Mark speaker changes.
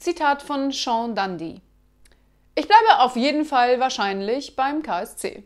Speaker 1: Zitat von Sean Dundee. Ich bleibe auf jeden Fall wahrscheinlich beim KSC.